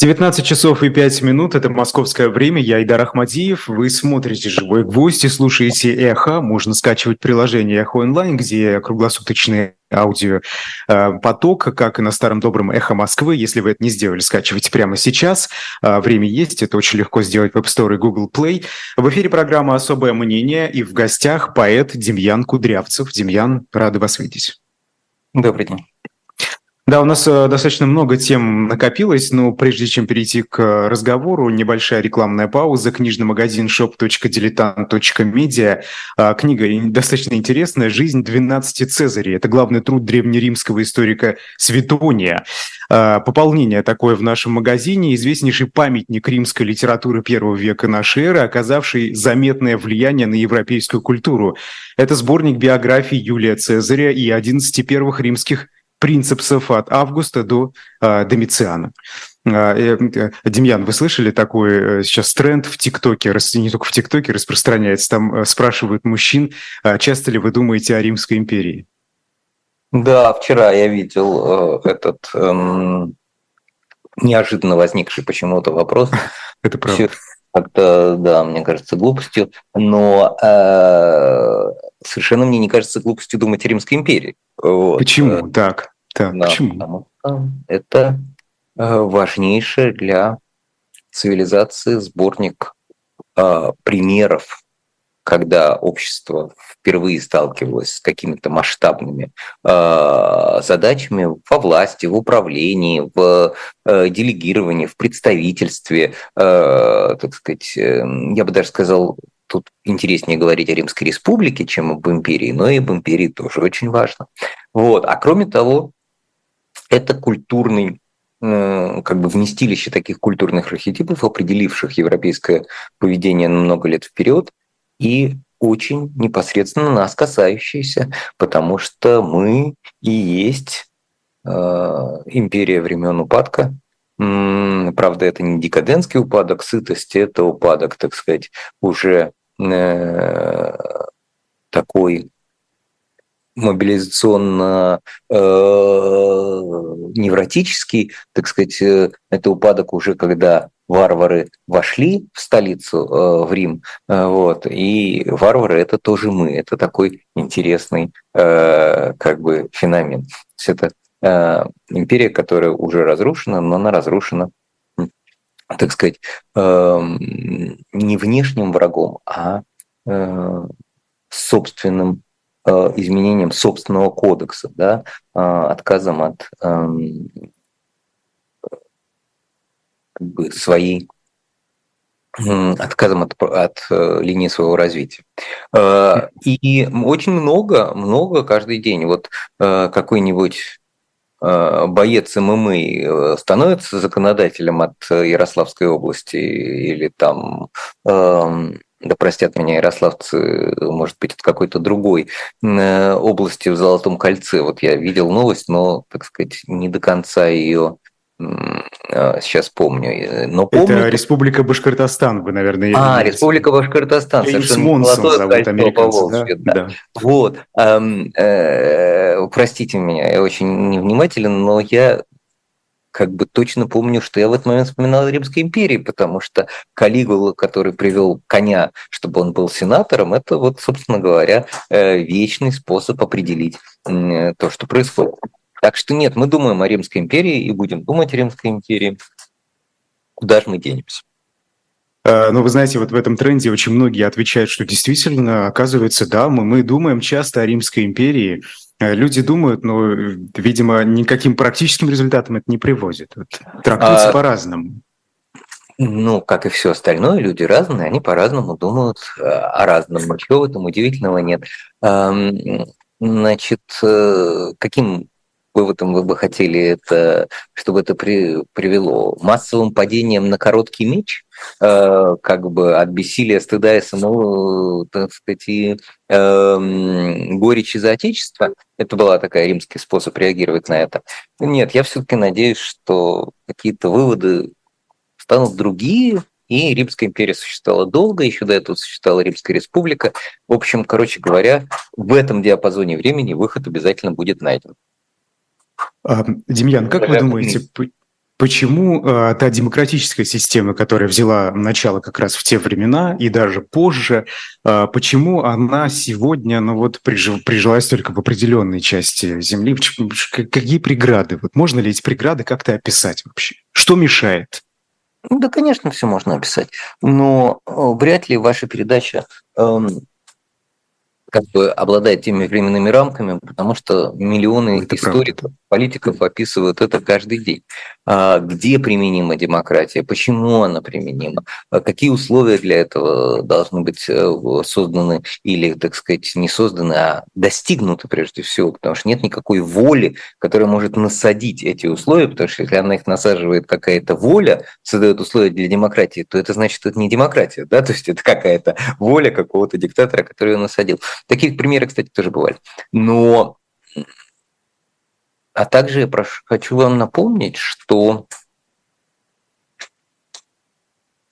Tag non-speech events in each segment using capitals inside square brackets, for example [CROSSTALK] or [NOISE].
19 часов и 5 минут, это московское время, я Идар Ахмадиев, вы смотрите «Живой гвоздь» и слушаете «Эхо», можно скачивать приложение «Эхо онлайн», где круглосуточный аудио э, как и на старом добром «Эхо Москвы». Если вы это не сделали, скачивайте прямо сейчас. Э, время есть, это очень легко сделать в App Store и Google Play. В эфире программа «Особое мнение» и в гостях поэт Демьян Кудрявцев. Демьян, рады вас видеть. Добрый день. Да, у нас э, достаточно много тем накопилось, но прежде чем перейти к разговору, небольшая рекламная пауза. Книжный магазин shop.diletant.media. А, книга достаточно интересная «Жизнь 12 Цезарей». Это главный труд древнеримского историка Светония. А, пополнение такое в нашем магазине. Известнейший памятник римской литературы первого века нашей эры, оказавший заметное влияние на европейскую культуру. Это сборник биографий Юлия Цезаря и 11 первых римских принципсов от Августа до э, Домициана. А, э, э, Демьян, вы слышали такой э, сейчас тренд в ТикТоке, не только в ТикТоке распространяется, там э, спрашивают мужчин, э, часто ли вы думаете о Римской империи? Да, вчера я видел э, этот э, неожиданно возникший почему-то вопрос. [LAUGHS] Это правда. Это, да, мне кажется, глупостью, но э, совершенно мне не кажется глупостью думать о Римской империи. Вот. Почему так? так да, почему? Потому что это э, важнейший для цивилизации сборник э, примеров, когда общество впервые сталкивалось с какими-то масштабными э, задачами во власти, в управлении, в э, делегировании, в представительстве, э, так сказать, э, я бы даже сказал, тут интереснее говорить о Римской Республике, чем об империи, но и об империи тоже очень важно. Вот. А кроме того, это культурный э, как бы вместилище таких культурных архетипов, определивших европейское поведение на много лет вперед и очень непосредственно нас касающиеся, потому что мы и есть э, империя времен упадка, Правда, это не декадентский упадок сытости, это упадок, так сказать, уже такой мобилизационно э, так сказать, э, это упадок уже когда варвары вошли в столицу, э, в Рим, э, вот, и варвары это тоже мы, это такой интересный э, как бы феномен. То есть это э, империя, которая уже разрушена, но она разрушена так сказать, эм, не внешним врагом, а э, собственным э, изменением собственного кодекса, да, э, отказом от эм, как бы своей отказом от, от линии своего развития. И очень много, много каждый день. Вот какой-нибудь боец ММА э, становится законодателем от Ярославской области или там эм, да простят меня ярославцы, может быть, от какой-то другой э, области в Золотом кольце. Вот я видел новость, но, так сказать, не до конца ее сейчас помню. Э, но помню... Это Республика Башкортостан, вы, наверное, А, Республика Башкортостан. Джеймс Монсон зовут американцы, да? да? да. Вот. Э, простите меня, я очень невнимателен, но я как бы точно помню, что я в этот момент вспоминал о Римской империи, потому что Калигула, который привел коня, чтобы он был сенатором, это вот, собственно говоря, э, вечный способ определить то, что происходит. Так что нет, мы думаем о Римской империи и будем думать о Римской империи. Куда же мы денемся? А, ну, вы знаете, вот в этом тренде очень многие отвечают, что действительно, оказывается, да, мы, мы думаем часто о Римской империи. А, люди думают, но, видимо, никаким практическим результатом это не приводит. Трактуется а, по-разному. Ну, как и все остальное, люди разные, они по-разному думают о разном. Ничего в этом удивительного нет. Значит, э, каким выводом вы бы хотели, это, чтобы это при, привело массовым падением на короткий меч, э, как бы от бессилия, стыда и самого, так сказать, и, э, горечи за отечество. Это была такая римский способ реагировать на это. Нет, я все-таки надеюсь, что какие-то выводы станут другие, и Римская империя существовала долго, еще до этого существовала Римская республика. В общем, короче говоря, в этом диапазоне времени выход обязательно будет найден. А, Демьян, как вы думаете, почему э, та демократическая система, которая взяла начало как раз в те времена и даже позже, э, почему она сегодня, ну вот, прижив, прижилась только в определенной части Земли? Какие преграды? Вот можно ли эти преграды как-то описать вообще? Что мешает? Ну да, конечно, все можно описать. Но э, вряд ли ваша передача эм, как бы обладает теми временными рамками, потому что миллионы это историков, правда. Политиков описывают это каждый день. А где применима демократия, почему она применима, а какие условия для этого должны быть э, созданы или, так сказать, не созданы, а достигнуты прежде всего, потому что нет никакой воли, которая может насадить эти условия, потому что если она их насаживает какая-то воля, создает условия для демократии, то это значит, что это не демократия, да, то есть это какая-то воля какого-то диктатора, который ее насадил. Такие примеры, кстати, тоже бывали. Но а также я прошу, хочу вам напомнить, что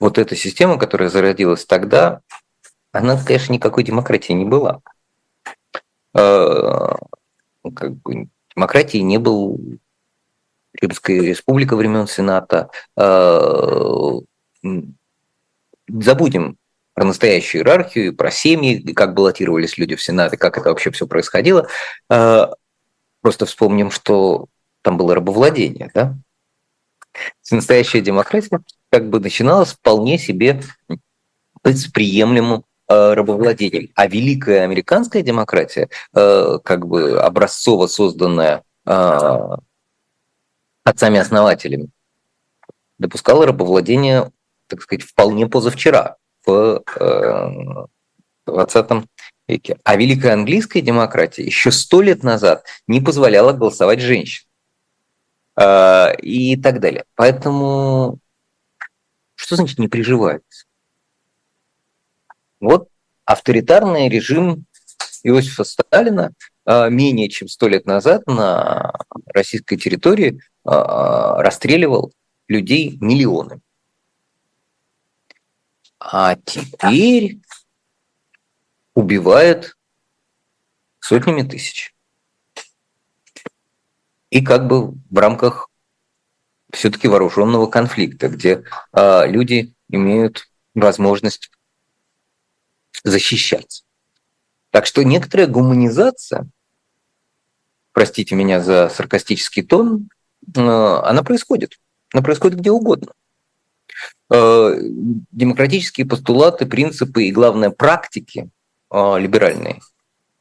вот эта система, которая зародилась тогда, она, конечно, никакой демократии не была. Э, как бы, демократии не был Римская республика времен Сената. Э, забудем про настоящую иерархию, про семьи, как баллотировались люди в Сенат, и как это вообще все происходило. Просто вспомним, что там было рабовладение, да? Настоящая демократия как бы начиналась вполне себе с приемлемым э, рабовладением. А великая американская демократия, э, как бы образцово созданная э, отцами-основателями, допускала рабовладение, так сказать, вполне позавчера, в 20 веке. А великая английская демократия еще сто лет назад не позволяла голосовать женщин а, и так далее. Поэтому что значит не приживается? Вот авторитарный режим Иосифа Сталина а, менее чем сто лет назад на российской территории а, расстреливал людей миллионами. А теперь убивает сотнями тысяч. И как бы в рамках все-таки вооруженного конфликта, где э, люди имеют возможность защищаться. Так что некоторая гуманизация, простите меня за саркастический тон, э, она происходит. Она происходит где угодно. Э, демократические постулаты, принципы и, главное, практики либеральные,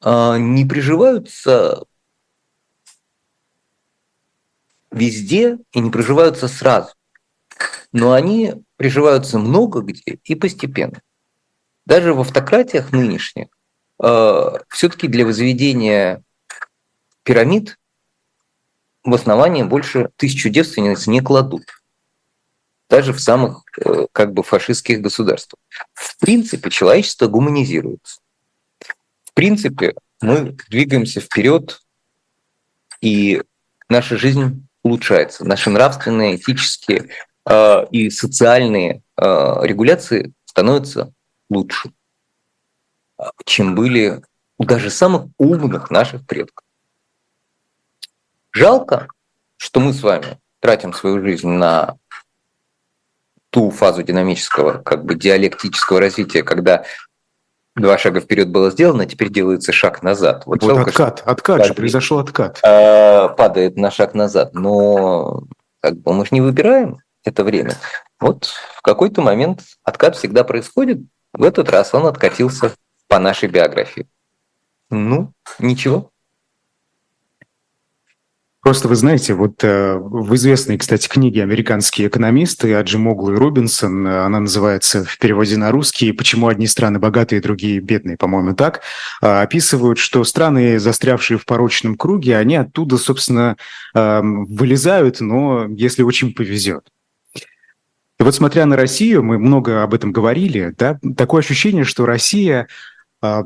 а, не приживаются везде и не приживаются сразу. Но они приживаются много где и постепенно. Даже в автократиях нынешних э, все-таки для возведения пирамид в основании больше тысячу девственниц не кладут. Даже в самых э, как бы фашистских государствах. В принципе, человечество гуманизируется принципе, мы двигаемся вперед, и наша жизнь улучшается. Наши нравственные, этические э, и социальные э, регуляции становятся лучше, чем были у даже самых умных наших предков. Жалко, что мы с вами тратим свою жизнь на ту фазу динамического, как бы диалектического развития, когда два шага вперед было сделано, теперь делается шаг назад. Вот, вот откат, откат же, произошел откат. А, падает на шаг назад, но как бы мы же не выбираем это время. Вот в какой-то момент откат всегда происходит. В этот раз он откатился по нашей биографии. Ну, ничего. Просто вы знаете, вот э, в известной, кстати, книге «Американские экономисты» Аджимоглу и Робинсон, э, она называется в переводе на русский «Почему одни страны богатые, другие бедные», по-моему, так, э, описывают, что страны, застрявшие в порочном круге, они оттуда, собственно, э, вылезают, но если очень повезет. И вот смотря на Россию, мы много об этом говорили, да, такое ощущение, что Россия э,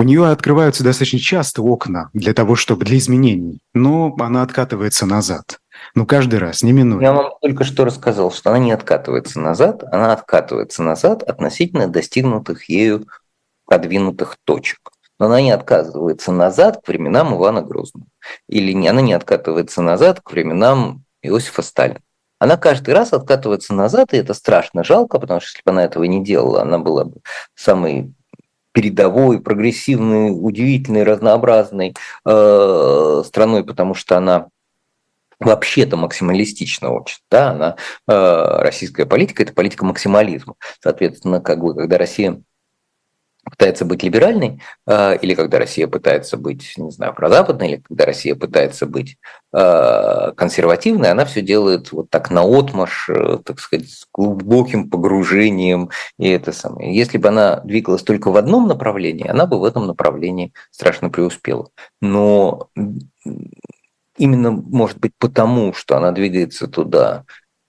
у нее открываются достаточно часто окна для того, чтобы для изменений, но она откатывается назад. Ну, каждый раз, не минует. Я вам только что рассказал, что она не откатывается назад, она откатывается назад относительно достигнутых ею продвинутых точек. Но она не отказывается назад к временам Ивана Грозного. Или не, она не откатывается назад к временам Иосифа Сталина. Она каждый раз откатывается назад, и это страшно жалко, потому что если бы она этого не делала, она была бы самой передовой, прогрессивной, удивительной, разнообразной э, страной, потому что она вообще-то максималистично очень. Да? Она, э, российская политика – это политика максимализма. Соответственно, как бы, когда Россия пытается быть либеральной, э, или когда Россия пытается быть, не знаю, прозападной, или когда Россия пытается быть э, консервативной, она все делает вот так наотмашь, э, так сказать, с глубоким погружением. И это самое. Если бы она двигалась только в одном направлении, она бы в этом направлении страшно преуспела. Но именно, может быть, потому, что она двигается туда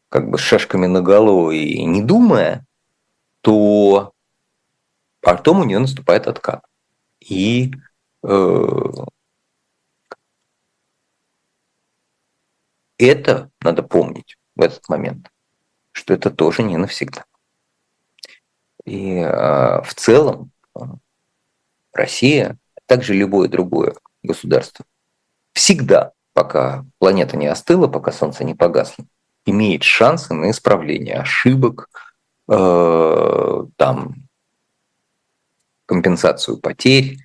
как бы с шашками наголо и не думая, то потом у нее наступает откат. И э, это надо помнить в этот момент, что это тоже не навсегда. И э, в целом Россия, а также любое другое государство, всегда пока планета не остыла, пока Солнце не погасло, имеет шансы на исправление ошибок, э, там, компенсацию потерь,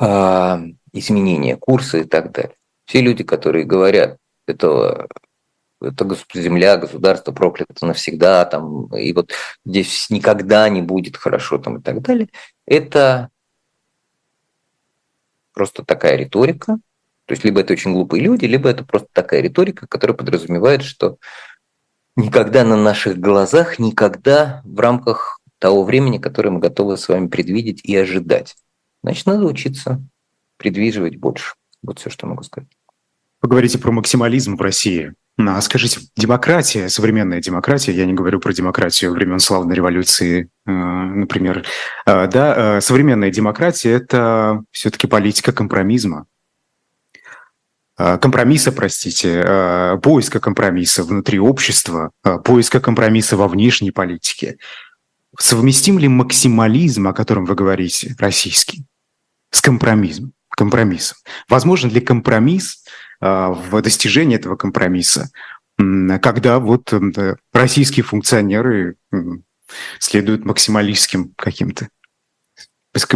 э, изменение курса и так далее. Все люди, которые говорят, это, это земля, государство проклято навсегда, там, и вот здесь никогда не будет хорошо там, и так далее, это просто такая риторика, то есть либо это очень глупые люди, либо это просто такая риторика, которая подразумевает, что никогда на наших глазах, никогда в рамках того времени, которое мы готовы с вами предвидеть и ожидать. Значит, надо учиться предвиживать больше. Вот все, что могу сказать. Поговорите про максимализм в России. А скажите, демократия, современная демократия, я не говорю про демократию времен славной революции, э, например, э, да, э, современная демократия – это все-таки политика компромизма, компромисса, простите, поиска компромисса внутри общества, поиска компромисса во внешней политике. Совместим ли максимализм, о котором вы говорите, российский, с компромиссом? компромиссом? Возможен ли компромисс в достижении этого компромисса, когда вот российские функционеры следуют максималистским каким-то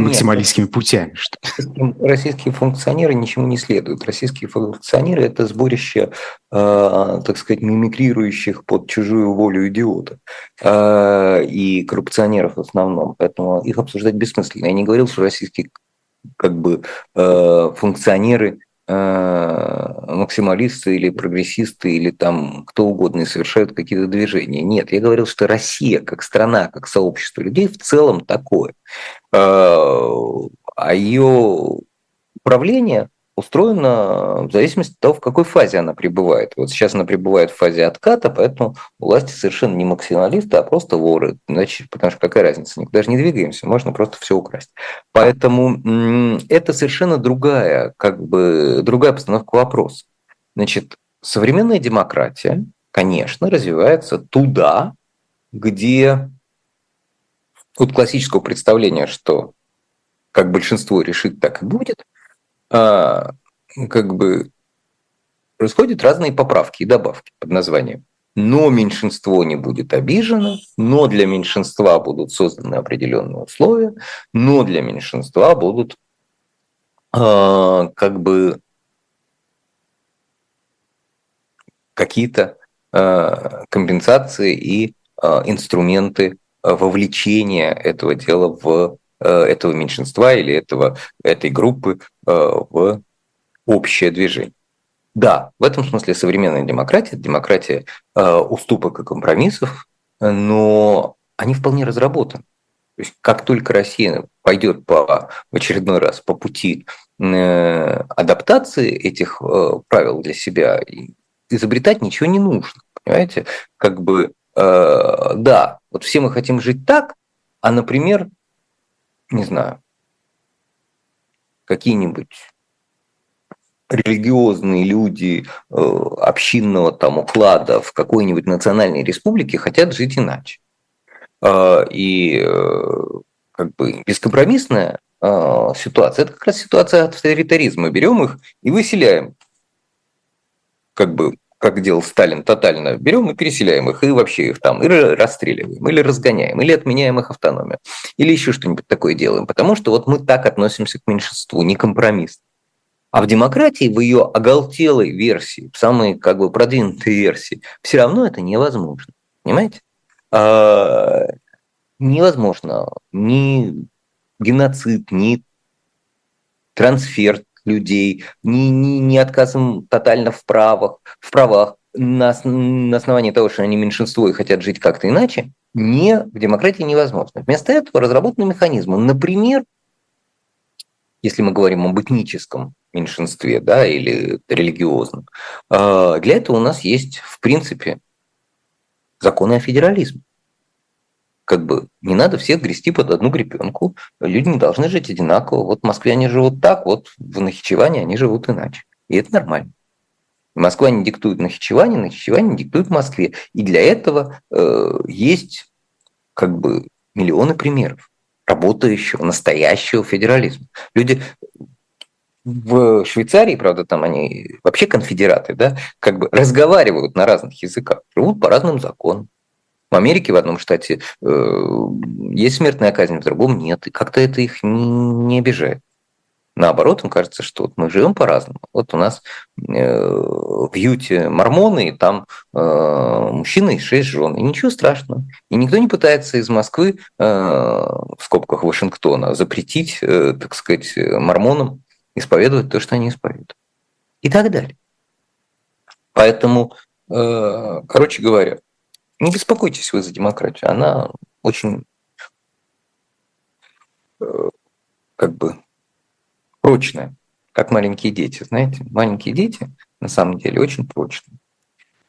максималистскими Нет, путями. Что? Российские функционеры ничему не следуют. Российские функционеры – это сборище, э, так сказать, мимикрирующих под чужую волю идиотов э, и коррупционеров в основном. Поэтому их обсуждать бессмысленно. Я не говорил, что российские как бы, э, функционеры максималисты или прогрессисты или там кто угодно и совершают какие-то движения. Нет, я говорил, что Россия как страна, как сообщество людей в целом такое. Э, а ее управление устроена в зависимости от того, в какой фазе она пребывает. Вот сейчас она пребывает в фазе отката, поэтому власти совершенно не максималисты, а просто воры. Значит, потому что какая разница, никуда же не двигаемся, можно просто все украсть. Поэтому это совершенно другая, как бы, другая постановка вопроса. Значит, современная демократия, конечно, развивается туда, где от классического представления, что как большинство решит, так и будет, а, как бы происходят разные поправки и добавки под названием. Но меньшинство не будет обижено, но для меньшинства будут созданы определенные условия, но для меньшинства будут э, как бы какие-то э, компенсации и э, инструменты вовлечения этого дела в Э, этого меньшинства или этого, этой группы в общее движение. Да, в этом смысле современная демократия – демократия э, уступок и компромиссов, но они вполне разработаны. То есть как только Россия пойдет по, в очередной раз по пути адаптации этих правил для себя, изобретать ничего не нужно. Понимаете? Как бы, да, вот все мы хотим жить так, а, например, не знаю, какие-нибудь религиозные люди э, общинного там уклада в какой-нибудь национальной республике хотят жить иначе. Э, и э, как бы бескомпромиссная ситуация – это как раз ситуация авторитаризма. Берем их и выселяем как бы как делал Сталин, тотально берем и переселяем их, и вообще их там, и расстреливаем, или разгоняем, или отменяем их автономию, или еще что-нибудь такое делаем, потому что вот мы так относимся к меньшинству, не компромисс. А в демократии, в ее оголтелой версии, в самой как бы продвинутой версии, все равно это невозможно. Понимаете? А, невозможно ни геноцид, ни трансфер людей, ни, ни, ни отказом тотально в правах, в правах на, на основании того, что они меньшинство и хотят жить как-то иначе, не, в демократии невозможно. Вместо этого разработаны механизмы. Например, если мы говорим об этническом меньшинстве да, или религиозном, а, для этого у нас есть, в принципе, законы о федерализме как бы не надо всех грести под одну гребенку. Люди не должны жить одинаково. Вот в Москве они живут так, вот в Нахичеване они живут иначе. И это нормально. Москва не диктует Нахичеване, Нахичеване не диктует Москве. И для этого э, есть как бы миллионы примеров работающего, настоящего федерализма. Люди в Швейцарии, правда, там они вообще конфедераты, да, как бы разговаривают на разных языках, живут по разным законам. В Америке в одном штате э, есть смертная казнь, в другом нет. И как-то это их не, не обижает. Наоборот, им кажется, что вот мы живем по-разному. Вот у нас э, в Юте мормоны, и там э, мужчина и шесть жен. И ничего страшного. И никто не пытается из Москвы, э, в скобках Вашингтона, запретить, э, так сказать, мормонам исповедовать то, что они исповедуют. И так далее. Поэтому, э, короче говоря, не беспокойтесь вы за демократию. Она очень э, как бы прочная, как маленькие дети. Знаете, маленькие дети на самом деле очень прочные.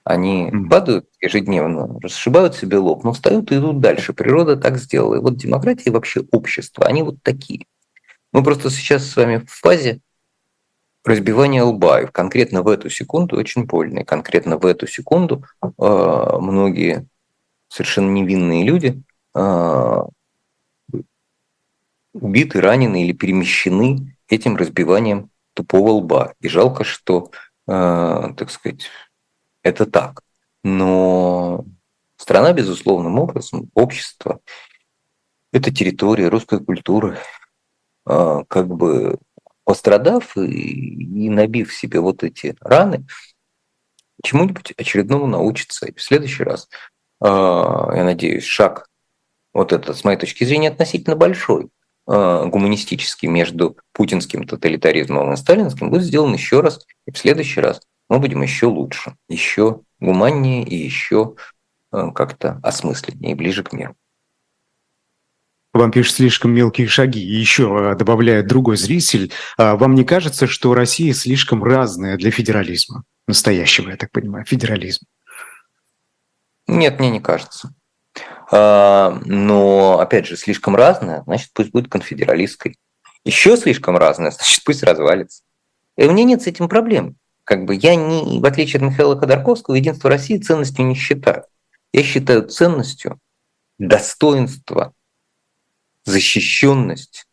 Они падают ежедневно, расшибают себе лоб, но встают и идут дальше. Природа так сделала. И вот демократия и вообще общество, они вот такие. Мы просто сейчас с вами в фазе разбивания лба. И конкретно в эту секунду очень больно. И конкретно в эту секунду э, многие совершенно невинные люди э, убиты, ранены или перемещены этим разбиванием тупого лба. И жалко, что, э, так сказать, это так. Но страна, безусловным образом, общество, это территория русской культуры, э, как бы пострадав и, и набив себе вот эти раны, чему-нибудь очередному научится. И в следующий раз, я надеюсь, шаг вот этот, с моей точки зрения, относительно большой, э, гуманистический между путинским тоталитаризмом и сталинским, будет сделан еще раз. И в следующий раз мы будем еще лучше, еще гуманнее и еще э, как-то осмысленнее и ближе к миру вам пишет слишком мелкие шаги. И еще а, добавляет другой зритель, а, вам не кажется, что Россия слишком разная для федерализма? Настоящего, я так понимаю, федерализма. Нет, мне не кажется. А, но, опять же, слишком разная, значит, пусть будет конфедералистской. Еще слишком разная, [LAUGHS] значит, пусть развалится. И у меня нет с этим проблем. Как бы я, не, в отличие от Михаила Ходорковского, единство России ценностью не считаю. Я считаю ценностью достоинства защищенность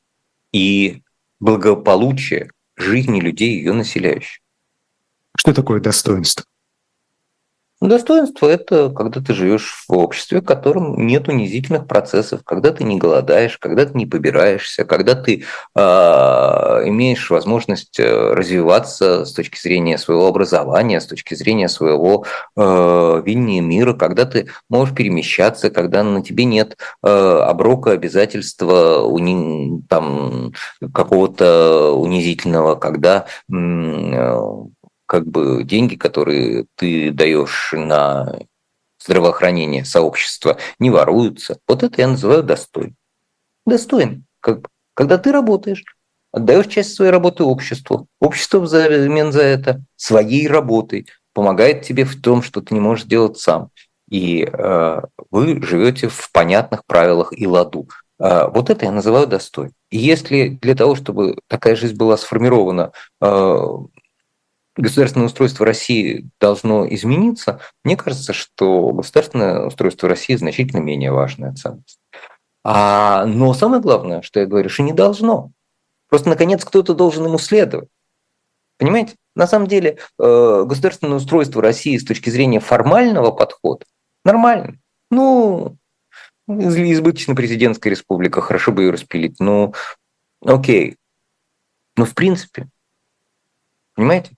и благополучие жизни людей, ее населяющих. Что такое достоинство? Достоинство – это когда ты живешь в обществе, в котором нет унизительных процессов, когда ты не голодаешь, когда ты не побираешься, когда ты э, имеешь возможность э, развиваться с точки зрения своего образования, с точки зрения своего э, видения мира, когда ты можешь перемещаться, когда на тебе нет э, оброка обязательства уни, там, какого-то унизительного, когда э, как бы деньги, которые ты даешь на здравоохранение сообщества, не воруются. Вот это я называю достоин. Достоин. Как, когда ты работаешь, отдаешь часть своей работы обществу. Общество взамен за это своей работой помогает тебе в том, что ты не можешь делать сам. И э, вы живете в понятных правилах и ладу. Э, вот это я называю достой. И если для того, чтобы такая жизнь была сформирована э, государственное устройство России должно измениться, мне кажется, что государственное устройство России значительно менее важная ценность. А, но самое главное, что я говорю, что не должно. Просто, наконец, кто-то должен ему следовать. Понимаете? На самом деле э, государственное устройство России с точки зрения формального подхода нормально. Ну, избыточно президентская республика, хорошо бы ее распилить. Ну, окей. Но в принципе, понимаете,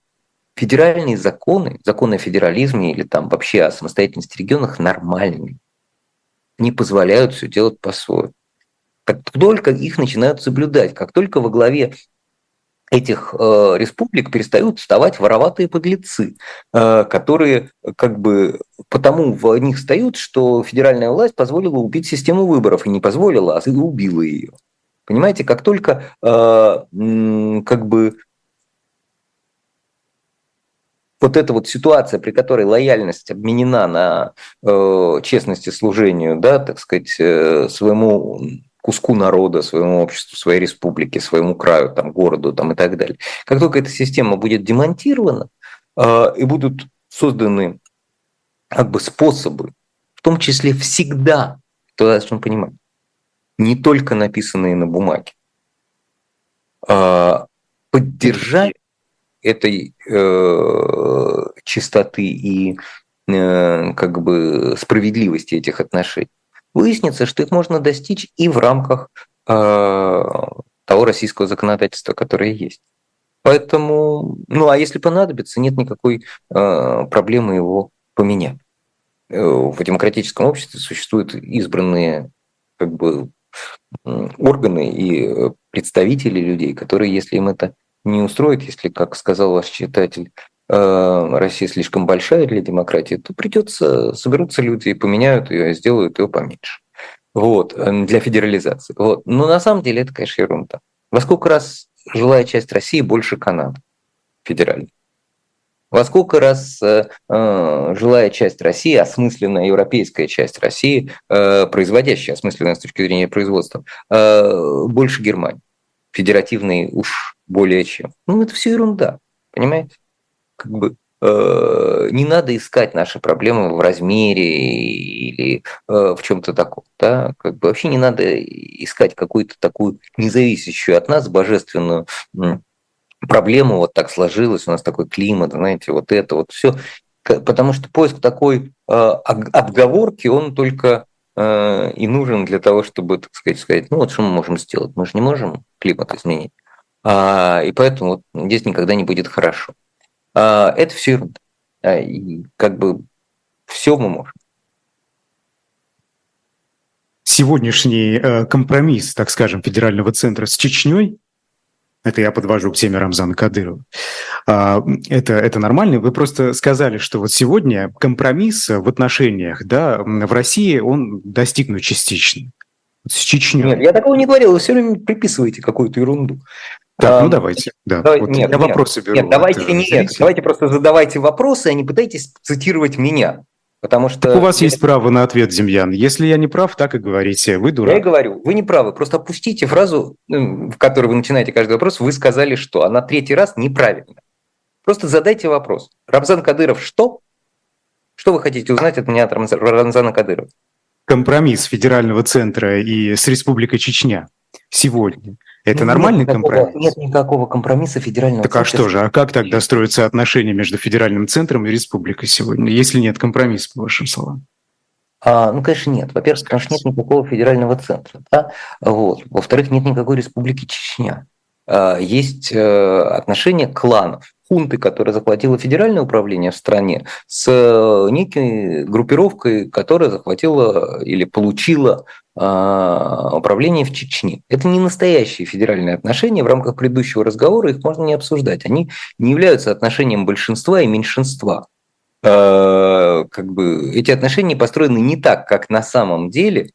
федеральные законы, законы о федерализме или там вообще о самостоятельности регионах нормальные. Не позволяют все делать по-своему. Как только их начинают соблюдать, как только во главе этих э, республик перестают вставать вороватые подлецы, э, которые как бы потому в них встают, что федеральная власть позволила убить систему выборов и не позволила, а убила ее. Понимаете, как только э, как бы вот эта вот ситуация, при которой лояльность обменена на э, честности служению, да, так сказать, э, своему куску народа, своему обществу, своей республике, своему краю, там, городу там, и так далее. Как только эта система будет демонтирована э, и будут созданы как бы способы, в том числе всегда, то должен понимать, не только написанные на бумаге, э, поддержать этой э, чистоты и э, как бы справедливости этих отношений, выяснится, что их можно достичь и в рамках э, того российского законодательства, которое есть. Поэтому, ну а если понадобится, нет никакой э, проблемы его поменять. Э, в демократическом обществе существуют избранные как бы органы и представители людей, которые, если им это не устроит, если, как сказал ваш читатель, э, Россия слишком большая для демократии, то придется, соберутся люди и поменяют ее, сделают ее поменьше. Вот, э, для федерализации. Вот. Но на самом деле это, конечно, ерунда. Во сколько раз жилая часть России больше Канады федеральной? Во сколько раз э, э, жилая часть России, осмысленная европейская часть России, э, производящая, осмысленная с точки зрения производства, э, больше Германии? Федеративный уж более чем. Ну, это все ерунда, понимаете? Как бы э, не надо искать наши проблемы в размере или э, в чем-то таком. Да? Как бы вообще не надо искать какую-то такую независящую от нас божественную проблему, вот так сложилось, у нас такой климат, знаете, вот это вот все. Потому что поиск такой э, отговорки, он только э, и нужен для того, чтобы, так сказать, сказать, ну вот что мы можем сделать? Мы же не можем климат изменить. А, и поэтому вот здесь никогда не будет хорошо. А, это все ерунда. А, и как бы все мы можем. Сегодняшний э, компромисс, так скажем, федерального центра с Чечней, это я подвожу к теме Рамзана Кадырова. Это, это нормально. Вы просто сказали, что вот сегодня компромисс в отношениях да, в России, он достигнут частично. С Чечней. Нет, я такого не говорил. Вы все время приписываете какую-то ерунду. Так, ну давайте. Да. Давай, вот нет, я нет, вопросы беру. Нет, давайте нет. Давайте просто задавайте вопросы, а не пытайтесь цитировать меня. Потому что... Так у вас я... есть право на ответ, Демьян. Если я не прав, так и говорите. Вы дурак. Я и говорю, вы не правы. Просто опустите фразу, ну, в которой вы начинаете каждый вопрос. Вы сказали, что она третий раз неправильно. Просто задайте вопрос. Рамзан Кадыров что? Что вы хотите узнать от меня от Рамзана Кадырова? Компромисс федерального центра и с Республикой Чечня сегодня – это нормальный нет компромисс? Никакого, нет никакого компромисса федерального так, центра. Так а что же, а как тогда строятся отношения между федеральным центром и республикой сегодня, если нет компромисса, по вашим словам? А, ну, конечно, нет. Во-первых, потому что нет никакого федерального центра. Да? Вот. Во-вторых, нет никакой республики Чечня. А, есть э, отношения кланов хунты, которая захватила федеральное управление в стране, с э, некой группировкой, которая захватила или получила а, управление в Чечне. Это не настоящие федеральные отношения. В рамках предыдущего разговора их можно не обсуждать. Они не являются отношением большинства и меньшинства. А, как бы эти отношения построены не так, как на самом деле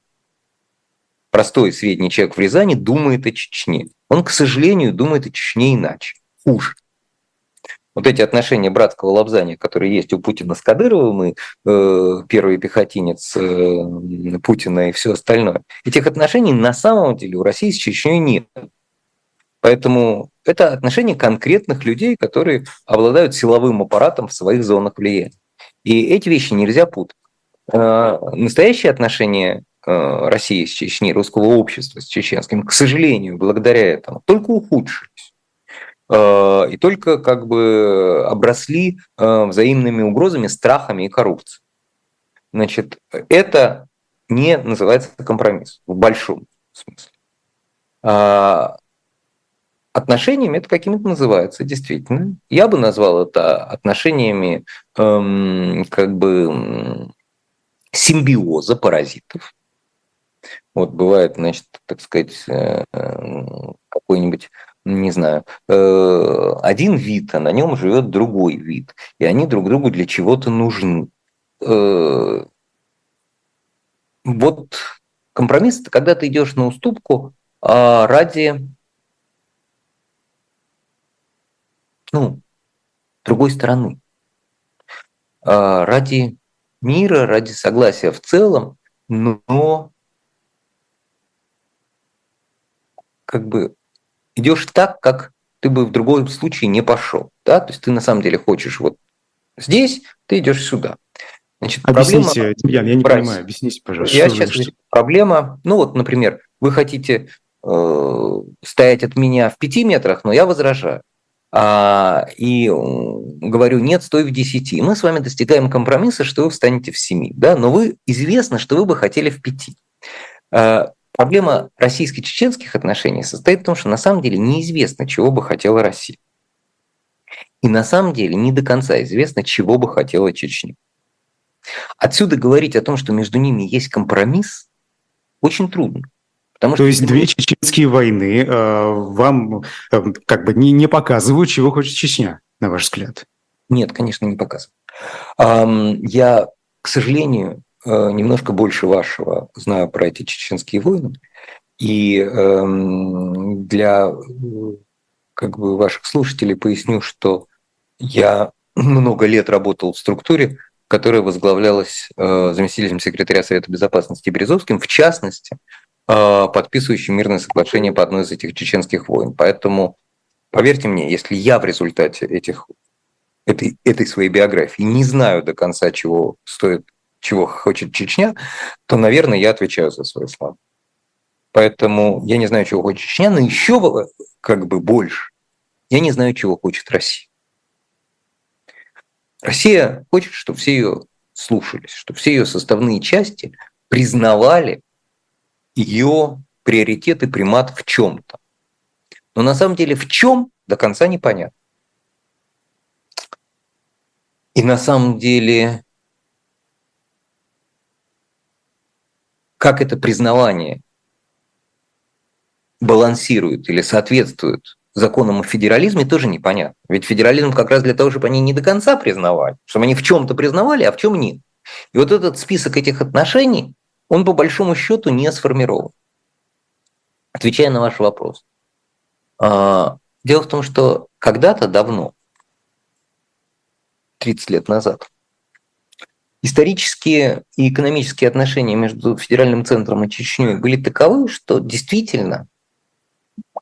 простой средний человек в Рязани думает о Чечне. Он, к сожалению, думает о Чечне иначе, хуже вот эти отношения братского лобзания, которые есть у Путина с Кадыровым и э, первый пехотинец э, Путина и все остальное, этих отношений на самом деле у России с Чечней нет. Поэтому это отношения конкретных людей, которые обладают силовым аппаратом в своих зонах влияния. И эти вещи нельзя путать. Э, настоящие отношения э, России с Чечней, русского общества с чеченским, к сожалению, благодаря этому, только ухудшились. Э, и только как бы обросли э, взаимными угрозами, страхами и коррупцией. Значит, это не называется компромисс в большом смысле. А отношениями это какими-то называется, действительно. Я бы назвал это отношениями эм, как бы симбиоза паразитов. Вот бывает, значит, так сказать, э, какой-нибудь не знаю, э, один вид, а на нем живет другой вид, и они друг другу для чего-то нужны. Э, вот компромисс – это когда ты идешь на уступку а ради ну, другой стороны, а ради мира, ради согласия в целом, но как бы идешь так, как ты бы в другом случае не пошел. Да? То есть ты на самом деле хочешь вот здесь, ты идешь сюда. Значит, Объясните, проблема... Демьян, я не Брать. понимаю, объясните, пожалуйста. Я сейчас... Вы. Проблема, ну вот, например, вы хотите э, стоять от меня в пяти метрах, но я возражаю. А, и э, говорю, нет, стой в 10. И мы с вами достигаем компромисса, что вы встанете в семи, Да? Но вы известно, что вы бы хотели в пяти. Э, проблема российско-чеченских отношений состоит в том, что на самом деле неизвестно, чего бы хотела Россия. И на самом деле не до конца известно, чего бы хотела Чечня. Отсюда говорить о том, что между ними есть компромисс, очень трудно. Потому То что есть две чеченские войны э, вам э, как бы не, не показывают, чего хочет Чечня, на ваш взгляд? Нет, конечно, не показывают. Эм, я, к сожалению, немножко больше вашего знаю про эти чеченские войны. И эм, для как бы ваших слушателей поясню, что я много лет работал в структуре, которая возглавлялась э, заместителем секретаря Совета Безопасности Березовским, в частности, э, подписывающим мирное соглашение по одной из этих чеченских войн. Поэтому, поверьте мне, если я в результате этих, этой, этой своей биографии не знаю до конца, чего стоит, чего хочет Чечня, то, наверное, я отвечаю за свои слова. Поэтому я не знаю, чего хочет Чечня, но еще как бы больше. Я не знаю, чего хочет Россия. Россия хочет, чтобы все ее слушались, чтобы все ее составные части признавали ее приоритет и примат в чем-то. Но на самом деле в чем до конца непонятно. И на самом деле, как это признавание балансирует или соответствует законам о федерализме тоже непонятно. Ведь федерализм как раз для того, чтобы они не до конца признавали, чтобы они в чем-то признавали, а в чем нет. И вот этот список этих отношений, он по большому счету не сформирован. Отвечая на ваш вопрос. А, дело в том, что когда-то давно, 30 лет назад, исторические и экономические отношения между федеральным центром и Чечней были таковы, что действительно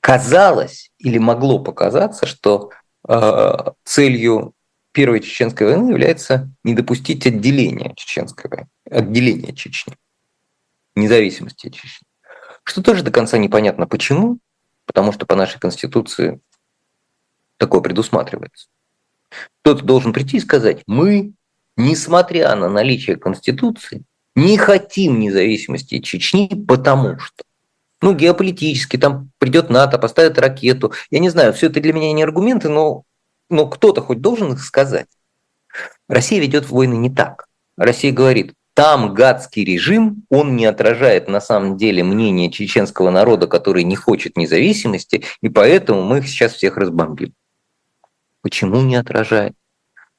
казалось или могло показаться, что э, целью Первой Чеченской войны является не допустить отделения Чеченской войны, отделения Чечни, независимости Чечни. Что тоже до конца непонятно почему, потому что по нашей Конституции такое предусматривается. Кто-то должен прийти и сказать, мы, несмотря на наличие Конституции, не хотим независимости Чечни, потому что ну, геополитически, там придет НАТО, поставит ракету. Я не знаю, все это для меня не аргументы, но, но кто-то хоть должен их сказать. Россия ведет войны не так. Россия говорит, там гадский режим, он не отражает на самом деле мнение чеченского народа, который не хочет независимости, и поэтому мы их сейчас всех разбомбим. Почему не отражает?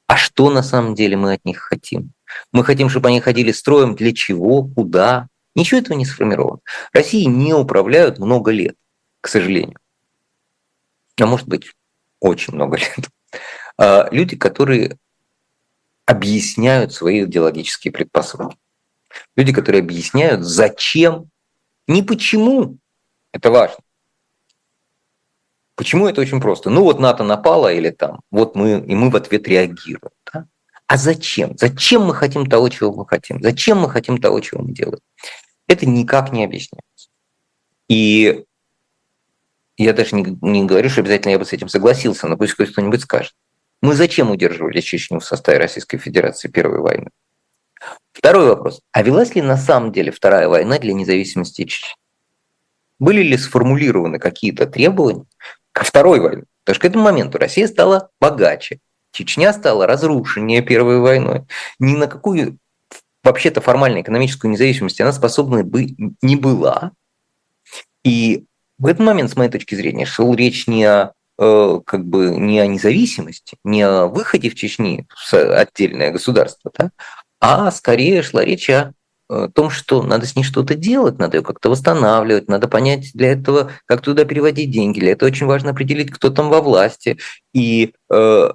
А что на самом деле мы от них хотим? Мы хотим, чтобы они ходили строем для чего, куда, Ничего этого не сформировано. России не управляют много лет, к сожалению. А может быть, очень много [LAUGHS] лет. А, люди, которые объясняют свои идеологические предпосылки. Люди, которые объясняют, зачем, не почему. Это важно. Почему это очень просто? Ну вот НАТО напало или там, вот мы, и мы в ответ реагируем. Да? А зачем? Зачем мы хотим того, чего мы хотим? Зачем мы хотим того, чего мы делаем? Это никак не объясняется. И я даже не, не говорю, что обязательно я бы с этим согласился, но пусть кто-нибудь скажет. Мы зачем удерживали Чечню в составе Российской Федерации Первой войны? Второй вопрос. А велась ли на самом деле Вторая война для независимости Чечни? Были ли сформулированы какие-то требования Второй войне? Потому что к этому моменту Россия стала богаче, Чечня стала разрушеннее Первой войной. Ни на какую вообще-то формально экономическую независимость она способна бы не была. И в этот момент, с моей точки зрения, шел речь не о э, как бы не о независимости, не о выходе в Чечни в отдельное государство, да, а скорее шла речь о том, что надо с ней что-то делать, надо ее как-то восстанавливать, надо понять для этого, как туда переводить деньги. Для этого очень важно определить, кто там во власти. И э,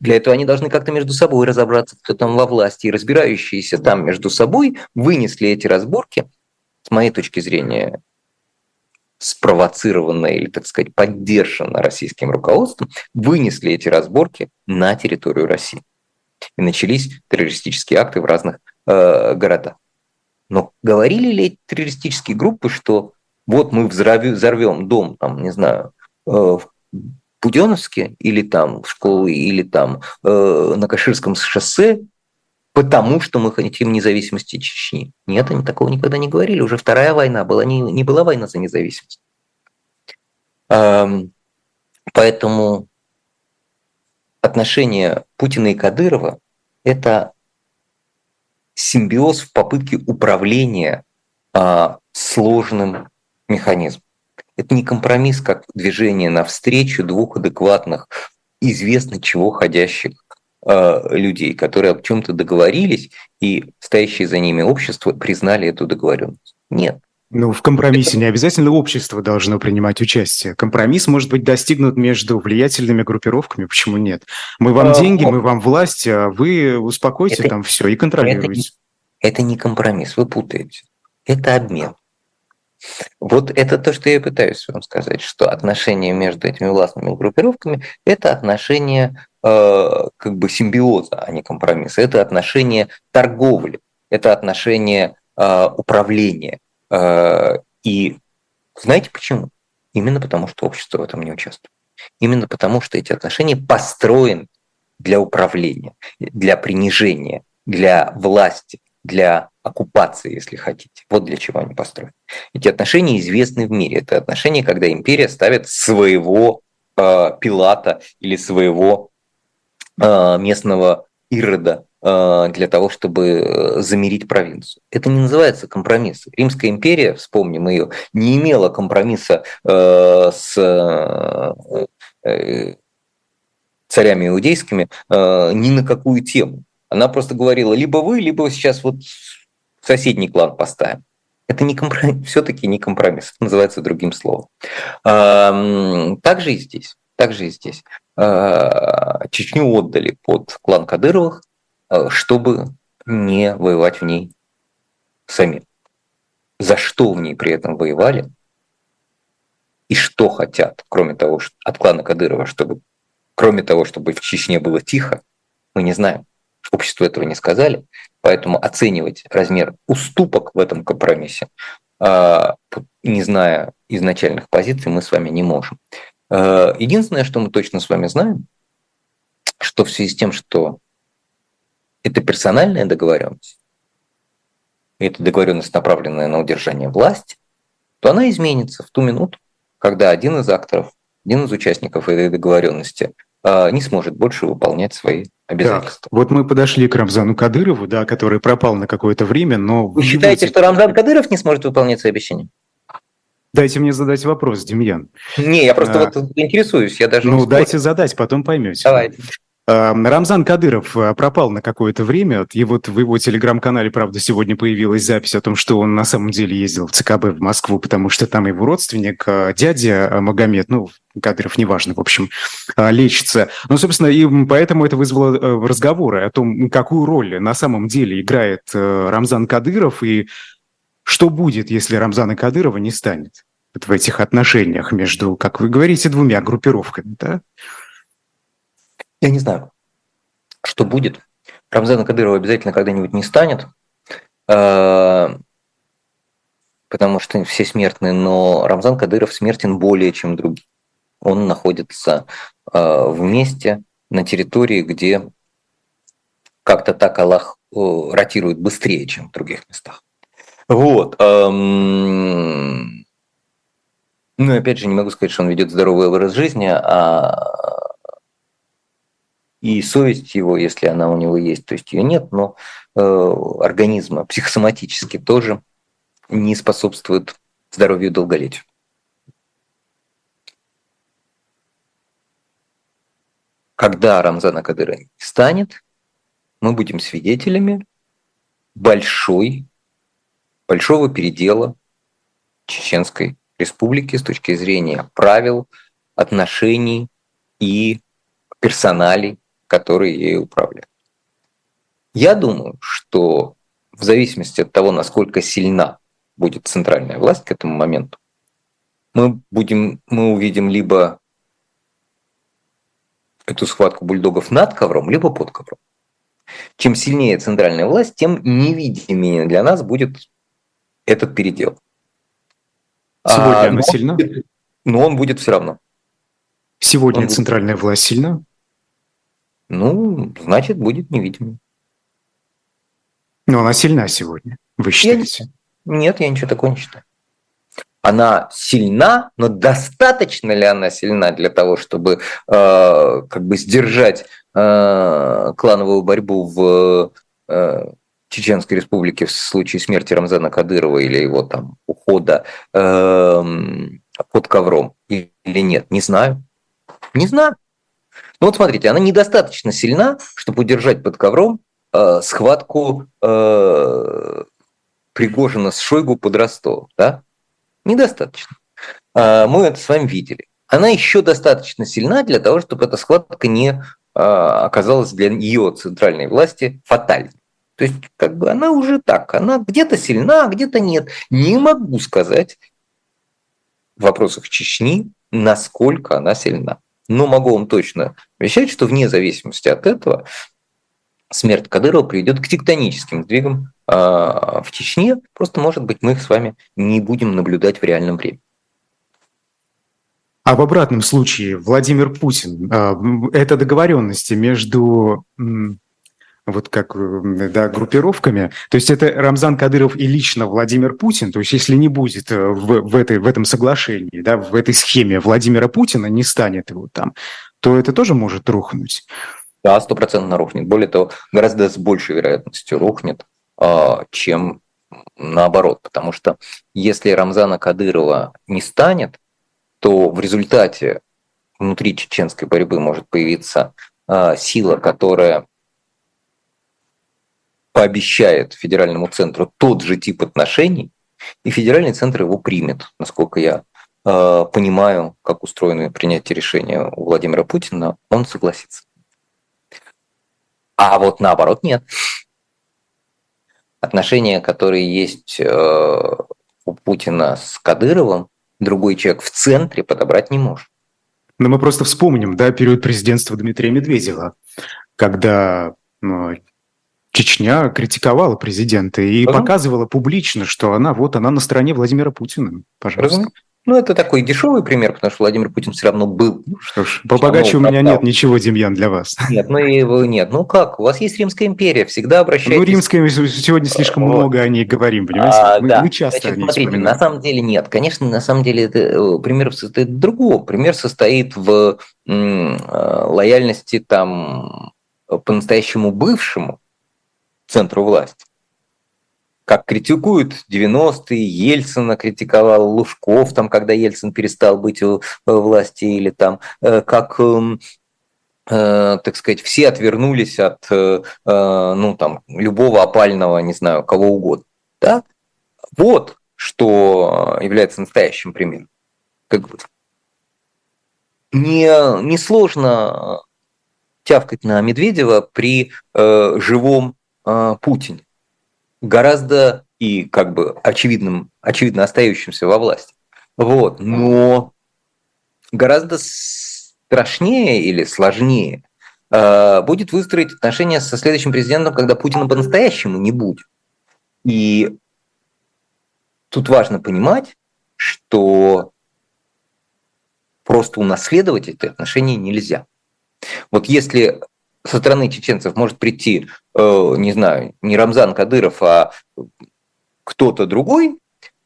для этого они должны как-то между собой разобраться, кто там во власти. И разбирающиеся там между собой вынесли эти разборки, с моей точки зрения, спровоцированно или, так сказать, поддержано российским руководством, вынесли эти разборки на территорию России. И начались террористические акты в разных э, городах. Но говорили ли эти террористические группы, что вот мы взорвем, дом, там, не знаю, э, в Буденовске или там в школы, или там э, на Каширском шоссе, потому что мы хотим независимости Чечни. Нет, они такого никогда не говорили. Уже вторая война была, не, не была война за независимость. Эм, поэтому отношения Путина и Кадырова – это симбиоз в попытке управления а, сложным механизмом. Это не компромисс, как движение навстречу двух адекватных, известно чего ходящих Э, людей, которые о чем-то договорились, и стоящие за ними общество признали эту договоренность. Нет. Ну, в компромиссе Это... не обязательно общество должно принимать участие. Компромисс может быть достигнут между влиятельными группировками. Почему нет? Мы вам а, деньги, мы вам власть, а вы успокойте это, там все и контролируйте. Это, это не компромисс, вы путаете. Это обмен. Вот это то, что я пытаюсь вам сказать, что отношения между этими властными группировками – это отношения э, как бы симбиоза, а не компромисса. Это отношения торговли, это отношения э, управления. Э, и знаете почему? Именно потому, что общество в этом не участвует. Именно потому, что эти отношения построены для управления, для принижения, для власти, для оккупации, если хотите. Вот для чего они построены. Эти отношения известны в мире. Это отношения, когда империя ставит своего э, Пилата или своего э, местного Ирода для того, чтобы замерить провинцию. Это не называется компромисс. Римская империя, вспомним ее, не имела компромисса э, с э, царями иудейскими э, ни на какую тему. Она просто говорила, либо вы, либо сейчас вот соседний клан поставим. Это не компромисс, [LAUGHS] все-таки не компромисс, это называется другим словом. Также и здесь. Также и здесь. Чечню отдали под клан Кадыровых, чтобы не воевать в ней сами. За что в ней при этом воевали и что хотят, кроме того, что от клана Кадырова, чтобы, кроме того, чтобы в Чечне было тихо, мы не знаем. Обществу этого не сказали, поэтому оценивать размер уступок в этом компромиссе, а, не зная изначальных позиций, мы с вами не можем. А, единственное, что мы точно с вами знаем, что в связи с тем, что это персональная договоренность, и эта договоренность, направленная на удержание власти, то она изменится в ту минуту, когда один из акторов, один из участников этой договоренности а, не сможет больше выполнять свои обязательства. Так, вот мы подошли к Рамзану Кадырову, да, который пропал на какое-то время, но... Вы считаете, что Рамзан Кадыров не сможет выполнять свои обещания? Дайте мне задать вопрос, Демьян. Не, я просто а, вот интересуюсь, я даже Ну, дайте задать, потом поймете. Давайте. Рамзан Кадыров э, пропал на какое-то время, и вот в его телеграм-канале, правда, сегодня появилась запись о том, что он на самом деле ездил в ЦКБ в Москву, потому что там его родственник, э, дядя э, Магомед, ну, Кадыров, неважно, в общем, лечится. Ну, собственно, и поэтому это вызвало разговоры о том, какую роль на самом деле играет Рамзан Кадыров, и что будет, если Рамзана Кадырова не станет вот в этих отношениях между, как вы говорите, двумя группировками, да? Я не знаю, что будет. Рамзана Кадырова обязательно когда-нибудь не станет, а, потому что все смертны, но Рамзан Кадыров смертен более, чем другие. Он находится э, в месте, на территории, где как-то так Аллах э, ротирует быстрее, чем в других местах. Вот. Эм... Ну, опять же, не могу сказать, что он ведет здоровый образ жизни, а и совесть его, если она у него есть, то есть ее нет, но э, организма психосоматически тоже не способствует здоровью и долголетию. Когда Рамзана Кадыра станет, мы будем свидетелями большой, большого передела Чеченской республики с точки зрения правил, отношений и персоналей, которые ей управляют. Я думаю, что в зависимости от того, насколько сильна будет центральная власть к этому моменту, мы, будем, мы увидим либо эту схватку бульдогов над ковром, либо под ковром. Чем сильнее центральная власть, тем невидимее для нас будет этот передел. Сегодня а, она сильна? Но он будет все равно. Сегодня он центральная будет... власть сильна? Ну, значит, будет невидимым. Но она сильна сегодня, вы считаете? Я... Нет, я ничего такого не считаю. Она сильна, но достаточно ли она сильна для того, чтобы э, как бы сдержать э, клановую борьбу в э, Чеченской республике в случае смерти Рамзана Кадырова или его там ухода э, под ковром или нет? Не знаю. Не знаю. Ну вот смотрите, она недостаточно сильна, чтобы удержать под ковром э, схватку э, Пригожина с Шойгу под Ростов. Да? Недостаточно. Э, мы это с вами видели. Она еще достаточно сильна для того, чтобы эта схватка не э, оказалась для ее центральной власти фатальной. То есть как бы она уже так, она где-то сильна, а где-то нет. Не могу сказать в вопросах Чечни, насколько она сильна. Но могу вам точно обещать, что вне зависимости от этого смерть Кадырова приведет к тектоническим сдвигам а, в Чечне. Просто, может быть, мы их с вами не будем наблюдать в реальном времени. А в обратном случае Владимир Путин, а, это договоренности между вот как да, группировками. То есть это Рамзан Кадыров и лично Владимир Путин. То есть если не будет э, в, в, этой, в этом соглашении, да, в этой схеме Владимира Путина, не станет его там, то это тоже может рухнуть. Да, стопроцентно рухнет. Более того, гораздо с большей вероятностью рухнет, а, чем наоборот. Потому что если Рамзана Кадырова не станет, то в результате внутри чеченской борьбы может появиться а, сила, которая пообещает федеральному центру тот же тип отношений, и федеральный центр его примет, насколько я э, понимаю, как устроено принятие решения у Владимира Путина, он согласится. А вот наоборот нет. Отношения, которые есть э, у Путина с Кадыровым, другой человек в центре подобрать не может. Но мы просто вспомним, да, период президентства Дмитрия Медведева, когда Чечня критиковала президента и Ага. показывала публично, что она вот она на стороне Владимира Путина. Пожалуйста. Ну, это такой дешевый пример, потому что Владимир Путин все равно был. Ну что ж, побогаче у меня нет ничего, Демьян, для вас. Нет, ну и вы нет. Ну как, у вас есть Римская империя, всегда обращайтесь. Ну, Римская, сегодня слишком вот. много о ней говорим, понимаете? А, мы, да. мы часто Значит, о ней смотрите, вспоминаем. на самом деле нет. Конечно, на самом деле это, э, пример состоит в другом. Пример состоит в м, э, лояльности там по-настоящему бывшему центру власти. Как критикуют 90-е, Ельцина критиковал, Лужков, там, когда Ельцин перестал быть у власти, или там, э, как эм, э, так сказать, все отвернулись от э, ну, там, любого опального, не знаю, кого угодно. Да? Вот что является настоящим примером. Как бы не, не сложно тявкать на Медведева при э, живом э, Путине, гораздо и как бы очевидным, очевидно остающимся во власти. Вот, но гораздо страшнее или сложнее э, будет выстроить отношения со следующим президентом, когда Путина по-настоящему не будет. И тут важно понимать, что просто унаследовать эти отношения нельзя. Вот если со стороны чеченцев может прийти, э, не знаю, не Рамзан Кадыров, а кто-то другой,